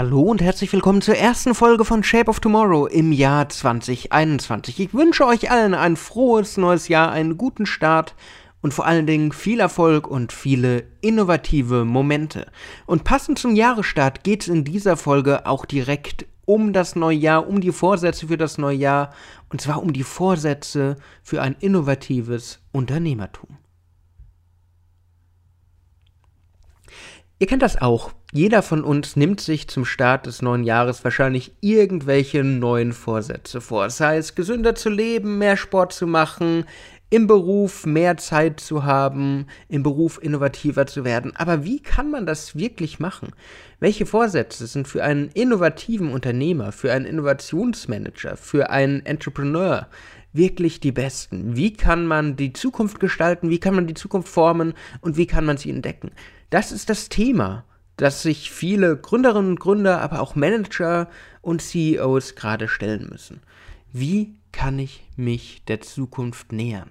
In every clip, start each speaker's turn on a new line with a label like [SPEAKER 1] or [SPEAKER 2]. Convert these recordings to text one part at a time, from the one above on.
[SPEAKER 1] Hallo und herzlich willkommen zur ersten Folge von Shape of Tomorrow im Jahr 2021. Ich wünsche euch allen ein frohes neues Jahr, einen guten Start und vor allen Dingen viel Erfolg und viele innovative Momente. Und passend zum Jahresstart geht es in dieser Folge auch direkt um das neue Jahr, um die Vorsätze für das neue Jahr und zwar um die Vorsätze für ein innovatives Unternehmertum. Ihr kennt das auch. Jeder von uns nimmt sich zum Start des neuen Jahres wahrscheinlich irgendwelche neuen Vorsätze vor. Sei es gesünder zu leben, mehr Sport zu machen, im Beruf mehr Zeit zu haben, im Beruf innovativer zu werden. Aber wie kann man das wirklich machen? Welche Vorsätze sind für einen innovativen Unternehmer, für einen Innovationsmanager, für einen Entrepreneur wirklich die besten? Wie kann man die Zukunft gestalten? Wie kann man die Zukunft formen? Und wie kann man sie entdecken? Das ist das Thema, das sich viele Gründerinnen und Gründer, aber auch Manager und CEOs gerade stellen müssen. Wie kann ich mich der Zukunft nähern?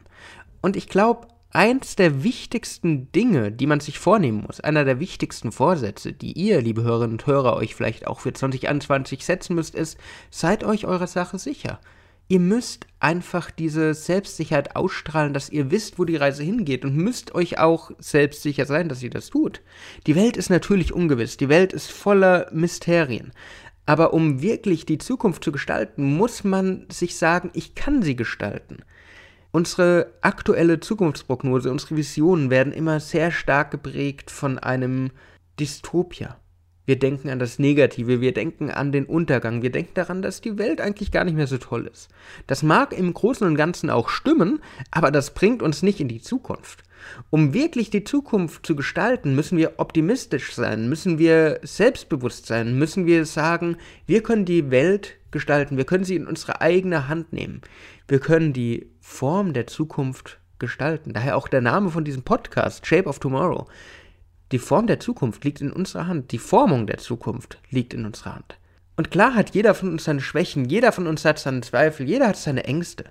[SPEAKER 1] Und ich glaube, eins der wichtigsten Dinge, die man sich vornehmen muss, einer der wichtigsten Vorsätze, die ihr, liebe Hörerinnen und Hörer, euch vielleicht auch für 2021 setzen müsst, ist, seid euch eurer Sache sicher. Ihr müsst einfach diese Selbstsicherheit ausstrahlen, dass ihr wisst, wo die Reise hingeht und müsst euch auch selbstsicher sein, dass ihr das tut. Die Welt ist natürlich ungewiss, die Welt ist voller Mysterien. Aber um wirklich die Zukunft zu gestalten, muss man sich sagen, ich kann sie gestalten. Unsere aktuelle Zukunftsprognose, unsere Visionen werden immer sehr stark geprägt von einem Dystopia. Wir denken an das Negative, wir denken an den Untergang, wir denken daran, dass die Welt eigentlich gar nicht mehr so toll ist. Das mag im Großen und Ganzen auch stimmen, aber das bringt uns nicht in die Zukunft. Um wirklich die Zukunft zu gestalten, müssen wir optimistisch sein, müssen wir selbstbewusst sein, müssen wir sagen, wir können die Welt gestalten, wir können sie in unsere eigene Hand nehmen. Wir können die Form der Zukunft gestalten. Daher auch der Name von diesem Podcast, Shape of Tomorrow. Die Form der Zukunft liegt in unserer Hand. Die Formung der Zukunft liegt in unserer Hand. Und klar hat jeder von uns seine Schwächen, jeder von uns hat seine Zweifel, jeder hat seine Ängste.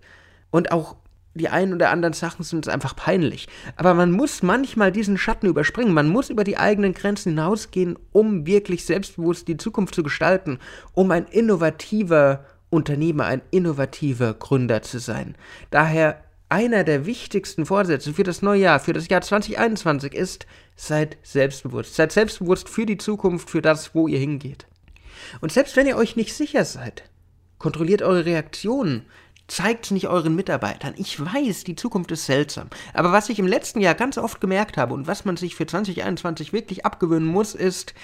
[SPEAKER 1] Und auch die einen oder anderen Sachen sind uns einfach peinlich. Aber man muss manchmal diesen Schatten überspringen. Man muss über die eigenen Grenzen hinausgehen, um wirklich selbstbewusst die Zukunft zu gestalten, um ein innovativer Unternehmer, ein innovativer Gründer zu sein. Daher einer der wichtigsten Vorsätze für das neue Jahr, für das Jahr 2021 ist, seid selbstbewusst. Seid selbstbewusst für die Zukunft, für das, wo ihr hingeht. Und selbst wenn ihr euch nicht sicher seid, kontrolliert eure Reaktionen, zeigt es nicht euren Mitarbeitern. Ich weiß, die Zukunft ist seltsam. Aber was ich im letzten Jahr ganz oft gemerkt habe und was man sich für 2021 wirklich abgewöhnen muss, ist,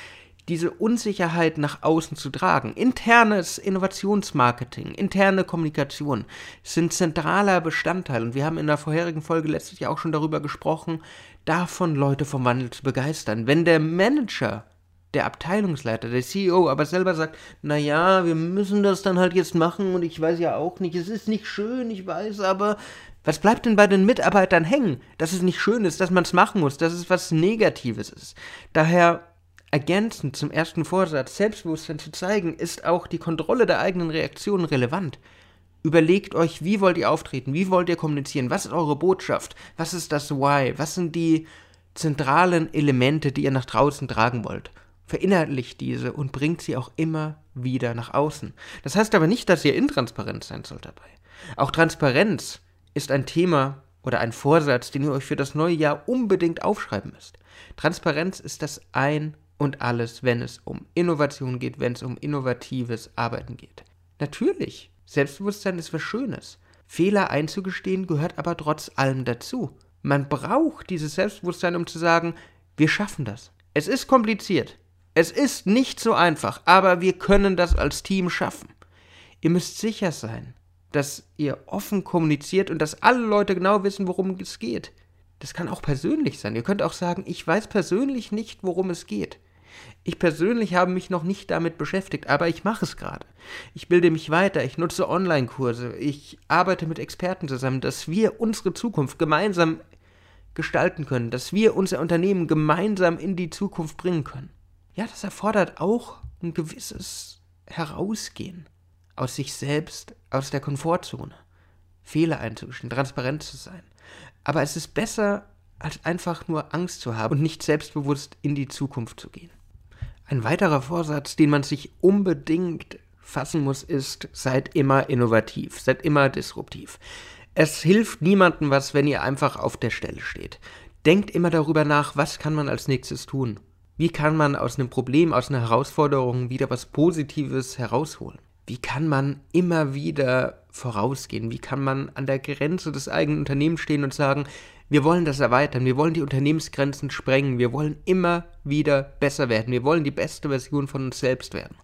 [SPEAKER 1] diese Unsicherheit nach außen zu tragen. Internes Innovationsmarketing, interne Kommunikation sind zentraler Bestandteil. Und wir haben in der vorherigen Folge letztes Jahr auch schon darüber gesprochen, davon Leute vom Wandel zu begeistern. Wenn der Manager, der Abteilungsleiter, der CEO aber selber sagt, na ja, wir müssen das dann halt jetzt machen und ich weiß ja auch nicht, es ist nicht schön, ich weiß, aber was bleibt denn bei den Mitarbeitern hängen? Dass es nicht schön ist, dass man es machen muss, dass es was Negatives ist. Daher Ergänzend zum ersten Vorsatz, Selbstbewusstsein zu zeigen, ist auch die Kontrolle der eigenen Reaktionen relevant. Überlegt euch, wie wollt ihr auftreten, wie wollt ihr kommunizieren, was ist eure Botschaft, was ist das Why, was sind die zentralen Elemente, die ihr nach draußen tragen wollt. Verinnerlicht diese und bringt sie auch immer wieder nach außen. Das heißt aber nicht, dass ihr intransparent sein sollt dabei. Auch Transparenz ist ein Thema oder ein Vorsatz, den ihr euch für das neue Jahr unbedingt aufschreiben müsst. Transparenz ist das Ein und alles, wenn es um Innovation geht, wenn es um innovatives Arbeiten geht. Natürlich, Selbstbewusstsein ist was Schönes. Fehler einzugestehen gehört aber trotz allem dazu. Man braucht dieses Selbstbewusstsein, um zu sagen, wir schaffen das. Es ist kompliziert. Es ist nicht so einfach, aber wir können das als Team schaffen. Ihr müsst sicher sein, dass ihr offen kommuniziert und dass alle Leute genau wissen, worum es geht. Das kann auch persönlich sein. Ihr könnt auch sagen, ich weiß persönlich nicht, worum es geht. Ich persönlich habe mich noch nicht damit beschäftigt, aber ich mache es gerade. Ich bilde mich weiter, ich nutze Online-Kurse, ich arbeite mit Experten zusammen, dass wir unsere Zukunft gemeinsam gestalten können, dass wir unser Unternehmen gemeinsam in die Zukunft bringen können. Ja, das erfordert auch ein gewisses Herausgehen aus sich selbst, aus der Komfortzone, Fehler einzugestehen, transparent zu sein. Aber es ist besser, als einfach nur Angst zu haben und nicht selbstbewusst in die Zukunft zu gehen. Ein weiterer Vorsatz, den man sich unbedingt fassen muss, ist, seid immer innovativ, seid immer disruptiv. Es hilft niemandem was, wenn ihr einfach auf der Stelle steht. Denkt immer darüber nach, was kann man als nächstes tun. Wie kann man aus einem Problem, aus einer Herausforderung wieder was Positives herausholen? Wie kann man immer wieder vorausgehen? Wie kann man an der Grenze des eigenen Unternehmens stehen und sagen, wir wollen das erweitern, wir wollen die Unternehmensgrenzen sprengen, wir wollen immer wieder besser werden, wir wollen die beste Version von uns selbst werden.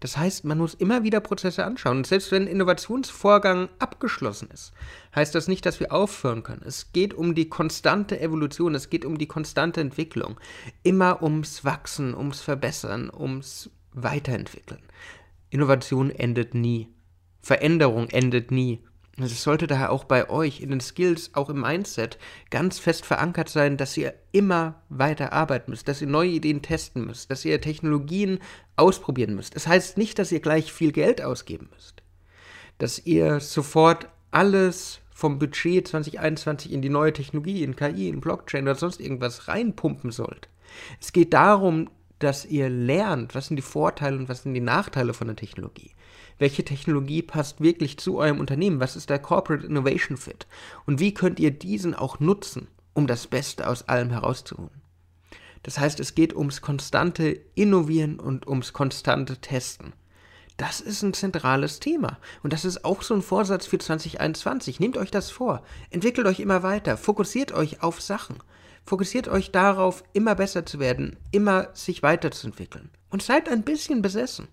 [SPEAKER 1] Das heißt, man muss immer wieder Prozesse anschauen. Und selbst wenn ein Innovationsvorgang abgeschlossen ist, heißt das nicht, dass wir aufhören können. Es geht um die konstante Evolution, es geht um die konstante Entwicklung. Immer ums Wachsen, ums Verbessern, ums Weiterentwickeln. Innovation endet nie. Veränderung endet nie. Es sollte daher auch bei euch in den Skills, auch im Mindset, ganz fest verankert sein, dass ihr immer weiter arbeiten müsst, dass ihr neue Ideen testen müsst, dass ihr Technologien ausprobieren müsst. Das heißt nicht, dass ihr gleich viel Geld ausgeben müsst, dass ihr sofort alles vom Budget 2021 in die neue Technologie, in KI, in Blockchain oder sonst irgendwas reinpumpen sollt. Es geht darum, dass ihr lernt, was sind die Vorteile und was sind die Nachteile von der Technologie welche Technologie passt wirklich zu eurem Unternehmen, was ist der Corporate Innovation Fit und wie könnt ihr diesen auch nutzen, um das Beste aus allem herauszuholen. Das heißt, es geht ums konstante Innovieren und ums konstante Testen. Das ist ein zentrales Thema. Und das ist auch so ein Vorsatz für 2021. Nehmt euch das vor. Entwickelt euch immer weiter. Fokussiert euch auf Sachen. Fokussiert euch darauf, immer besser zu werden, immer sich weiterzuentwickeln. Und seid ein bisschen besessen.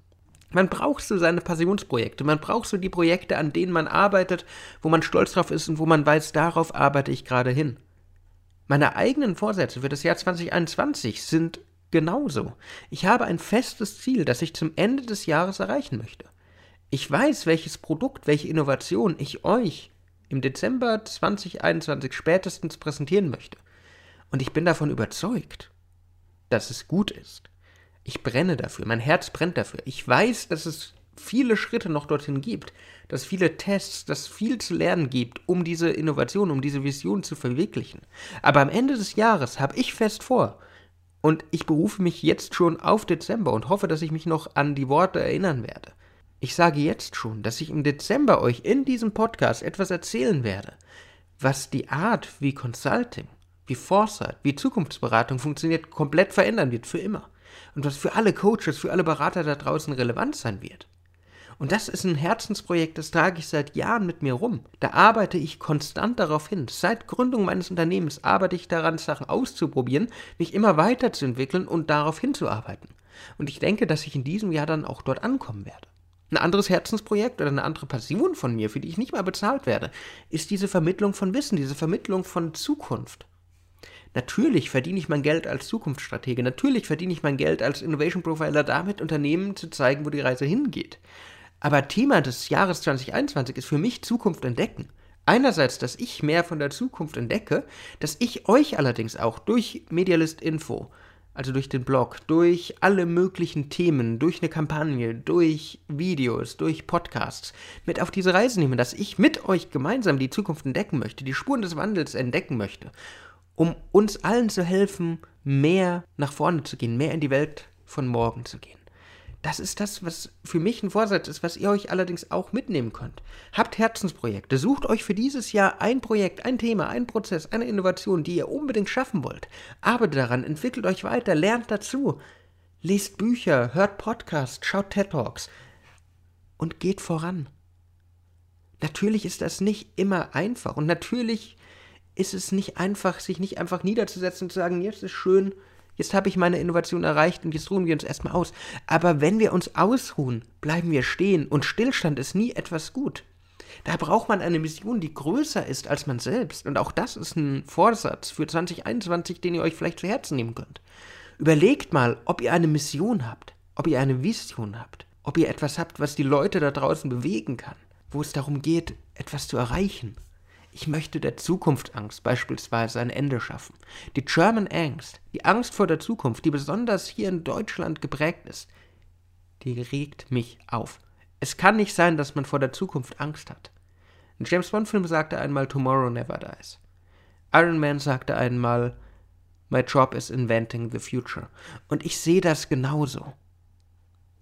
[SPEAKER 1] Man braucht so seine Passionsprojekte, man braucht so die Projekte, an denen man arbeitet, wo man stolz drauf ist und wo man weiß, darauf arbeite ich gerade hin. Meine eigenen Vorsätze für das Jahr 2021 sind genauso. Ich habe ein festes Ziel, das ich zum Ende des Jahres erreichen möchte. Ich weiß, welches Produkt, welche Innovation ich euch im Dezember 2021 spätestens präsentieren möchte. Und ich bin davon überzeugt, dass es gut ist. Ich brenne dafür, mein Herz brennt dafür. Ich weiß, dass es viele Schritte noch dorthin gibt, dass viele Tests, dass viel zu lernen gibt, um diese Innovation, um diese Vision zu verwirklichen. Aber am Ende des Jahres habe ich fest vor, und ich berufe mich jetzt schon auf Dezember und hoffe, dass ich mich noch an die Worte erinnern werde. Ich sage jetzt schon, dass ich im Dezember euch in diesem Podcast etwas erzählen werde, was die Art, wie Consulting, wie Foresight, wie Zukunftsberatung funktioniert, komplett verändern wird für immer und was für alle Coaches, für alle Berater da draußen relevant sein wird. Und das ist ein Herzensprojekt, das trage ich seit Jahren mit mir rum. Da arbeite ich konstant darauf hin. Seit Gründung meines Unternehmens arbeite ich daran, Sachen auszuprobieren, mich immer weiterzuentwickeln und darauf hinzuarbeiten. Und ich denke, dass ich in diesem Jahr dann auch dort ankommen werde. Ein anderes Herzensprojekt oder eine andere Passion von mir, für die ich nicht mal bezahlt werde, ist diese Vermittlung von Wissen, diese Vermittlung von Zukunft. Natürlich verdiene ich mein Geld als Zukunftsstratege. Natürlich verdiene ich mein Geld als Innovation Profiler damit, Unternehmen zu zeigen, wo die Reise hingeht. Aber Thema des Jahres 2021 ist für mich Zukunft entdecken. Einerseits, dass ich mehr von der Zukunft entdecke, dass ich euch allerdings auch durch Medialist Info, also durch den Blog, durch alle möglichen Themen, durch eine Kampagne, durch Videos, durch Podcasts mit auf diese Reise nehme, dass ich mit euch gemeinsam die Zukunft entdecken möchte, die Spuren des Wandels entdecken möchte um uns allen zu helfen, mehr nach vorne zu gehen, mehr in die Welt von morgen zu gehen. Das ist das, was für mich ein Vorsatz ist, was ihr euch allerdings auch mitnehmen könnt. Habt Herzensprojekte, sucht euch für dieses Jahr ein Projekt, ein Thema, ein Prozess, eine Innovation, die ihr unbedingt schaffen wollt. Arbeitet daran, entwickelt euch weiter, lernt dazu. Lest Bücher, hört Podcasts, schaut TED Talks und geht voran. Natürlich ist das nicht immer einfach und natürlich ist es nicht einfach, sich nicht einfach niederzusetzen und zu sagen, jetzt ist schön, jetzt habe ich meine Innovation erreicht und jetzt ruhen wir uns erstmal aus. Aber wenn wir uns ausruhen, bleiben wir stehen und Stillstand ist nie etwas gut. Da braucht man eine Mission, die größer ist als man selbst. Und auch das ist ein Vorsatz für 2021, den ihr euch vielleicht zu Herzen nehmen könnt. Überlegt mal, ob ihr eine Mission habt, ob ihr eine Vision habt, ob ihr etwas habt, was die Leute da draußen bewegen kann, wo es darum geht, etwas zu erreichen. Ich möchte der Zukunftsangst beispielsweise ein Ende schaffen. Die German Angst, die Angst vor der Zukunft, die besonders hier in Deutschland geprägt ist, die regt mich auf. Es kann nicht sein, dass man vor der Zukunft Angst hat. Ein James Bond-Film sagte einmal Tomorrow never dies. Iron Man sagte einmal My job is inventing the future. Und ich sehe das genauso.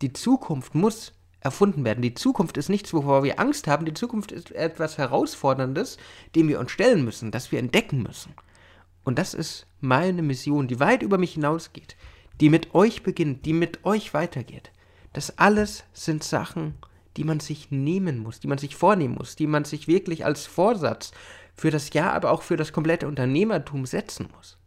[SPEAKER 1] Die Zukunft muss erfunden werden. Die Zukunft ist nichts, wovor wir Angst haben. Die Zukunft ist etwas Herausforderndes, dem wir uns stellen müssen, das wir entdecken müssen. Und das ist meine Mission, die weit über mich hinausgeht, die mit euch beginnt, die mit euch weitergeht. Das alles sind Sachen, die man sich nehmen muss, die man sich vornehmen muss, die man sich wirklich als Vorsatz für das Jahr, aber auch für das komplette Unternehmertum setzen muss.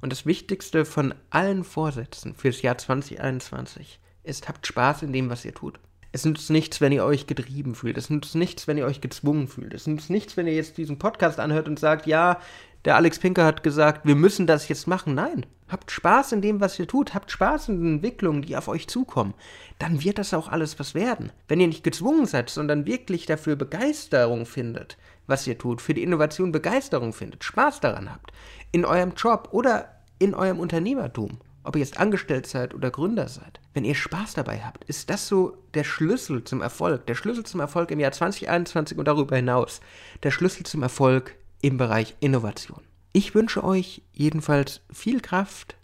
[SPEAKER 1] Und das Wichtigste von allen Vorsätzen fürs Jahr 2021 ist, habt Spaß in dem, was ihr tut. Es nützt nichts, wenn ihr euch getrieben fühlt. Es nützt nichts, wenn ihr euch gezwungen fühlt. Es nützt nichts, wenn ihr jetzt diesen Podcast anhört und sagt, ja, der Alex Pinker hat gesagt, wir müssen das jetzt machen. Nein, habt Spaß in dem, was ihr tut. Habt Spaß in den Entwicklungen, die auf euch zukommen. Dann wird das auch alles was werden. Wenn ihr nicht gezwungen seid, sondern wirklich dafür Begeisterung findet, was ihr tut, für die Innovation Begeisterung findet, Spaß daran habt, in eurem Job oder in eurem Unternehmertum, ob ihr jetzt angestellt seid oder Gründer seid, wenn ihr Spaß dabei habt, ist das so der Schlüssel zum Erfolg. Der Schlüssel zum Erfolg im Jahr 2021 und darüber hinaus. Der Schlüssel zum Erfolg im Bereich Innovation. Ich wünsche euch jedenfalls viel Kraft,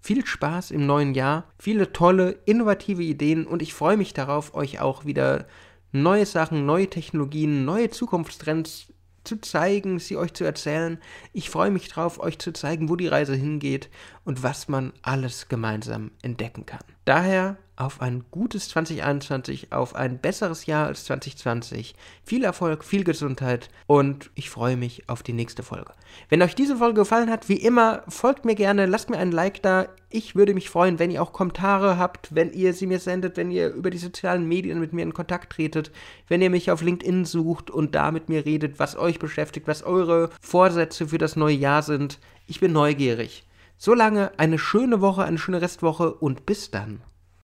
[SPEAKER 1] viel Spaß im neuen Jahr, viele tolle, innovative Ideen und ich freue mich darauf, euch auch wieder neue Sachen, neue Technologien, neue Zukunftstrends zu zeigen, sie euch zu erzählen. Ich freue mich darauf, euch zu zeigen, wo die Reise hingeht und was man alles gemeinsam entdecken kann. Daher auf ein gutes 2021, auf ein besseres Jahr als 2020. Viel Erfolg, viel Gesundheit und ich freue mich auf die nächste Folge. Wenn euch diese Folge gefallen hat, wie immer, folgt mir gerne, lasst mir ein Like da. Ich würde mich freuen, wenn ihr auch Kommentare habt, wenn ihr sie mir sendet, wenn ihr über die sozialen Medien mit mir in Kontakt tretet, wenn ihr mich auf LinkedIn sucht und da mit mir redet, was euch beschäftigt, was eure Vorsätze für das neue Jahr sind. Ich bin neugierig. Solange eine schöne Woche, eine schöne Restwoche und bis dann.